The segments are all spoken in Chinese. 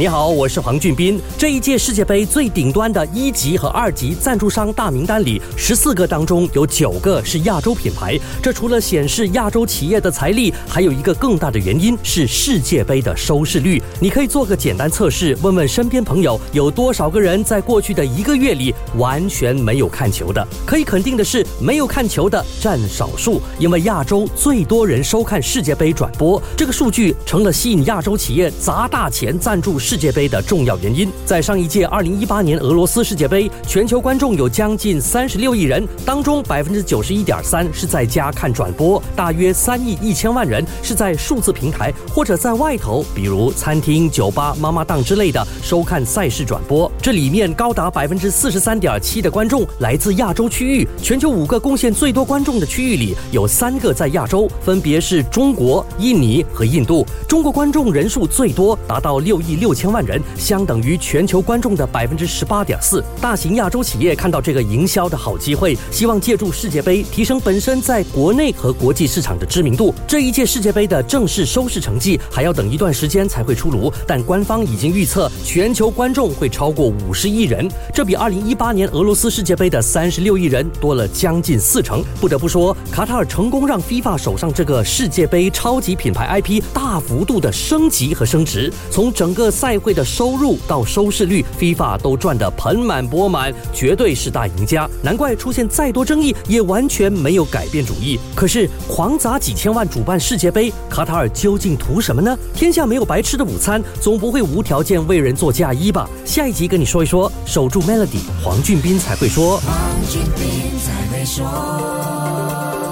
你好，我是黄俊斌。这一届世界杯最顶端的一级和二级赞助商大名单里，十四个当中有九个是亚洲品牌。这除了显示亚洲企业的财力，还有一个更大的原因是世界杯的收视率。你可以做个简单测试，问问身边朋友有多少个人在过去的一个月里完全没有看球的。可以肯定的是，没有看球的占少数，因为亚洲最多人收看世界杯转播，这个数据成了吸引亚洲企业砸大钱赞助。世界杯的重要原因，在上一届二零一八年俄罗斯世界杯，全球观众有将近三十六亿人，当中百分之九十一点三是在家看转播，大约三亿一千万人是在数字平台或者在外头，比如餐厅、酒吧、妈妈档之类的收看赛事转播。这里面高达百分之四十三点七的观众来自亚洲区域，全球五个贡献最多观众的区域里，有三个在亚洲，分别是中国、印尼和印度。中国观众人数最多，达到六亿六。千千万人相等于全球观众的百分之十八点四。大型亚洲企业看到这个营销的好机会，希望借助世界杯提升本身在国内和国际市场的知名度。这一届世界杯的正式收视成绩还要等一段时间才会出炉，但官方已经预测全球观众会超过五十亿人，这比二零一八年俄罗斯世界杯的三十六亿人多了将近四成。不得不说，卡塔尔成功让 FIFA 手上这个世界杯超级品牌 IP 大幅度的升级和升值，从整个赛。赛会的收入到收视率，FIFA 都赚得盆满钵满，绝对是大赢家。难怪出现再多争议，也完全没有改变主意。可是狂砸几千万主办世界杯，卡塔尔究竟图什么呢？天下没有白吃的午餐，总不会无条件为人做嫁衣吧？下一集跟你说一说，守住 Melody，黄俊斌才会说。黄俊斌才会说。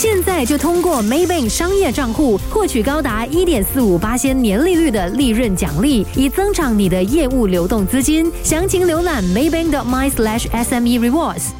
现在就通过 Maybank 商业账户获取高达一点四五八千年利率的利润奖励，以增长你的业务流动资金。详情浏览 Maybank.my/sme rewards。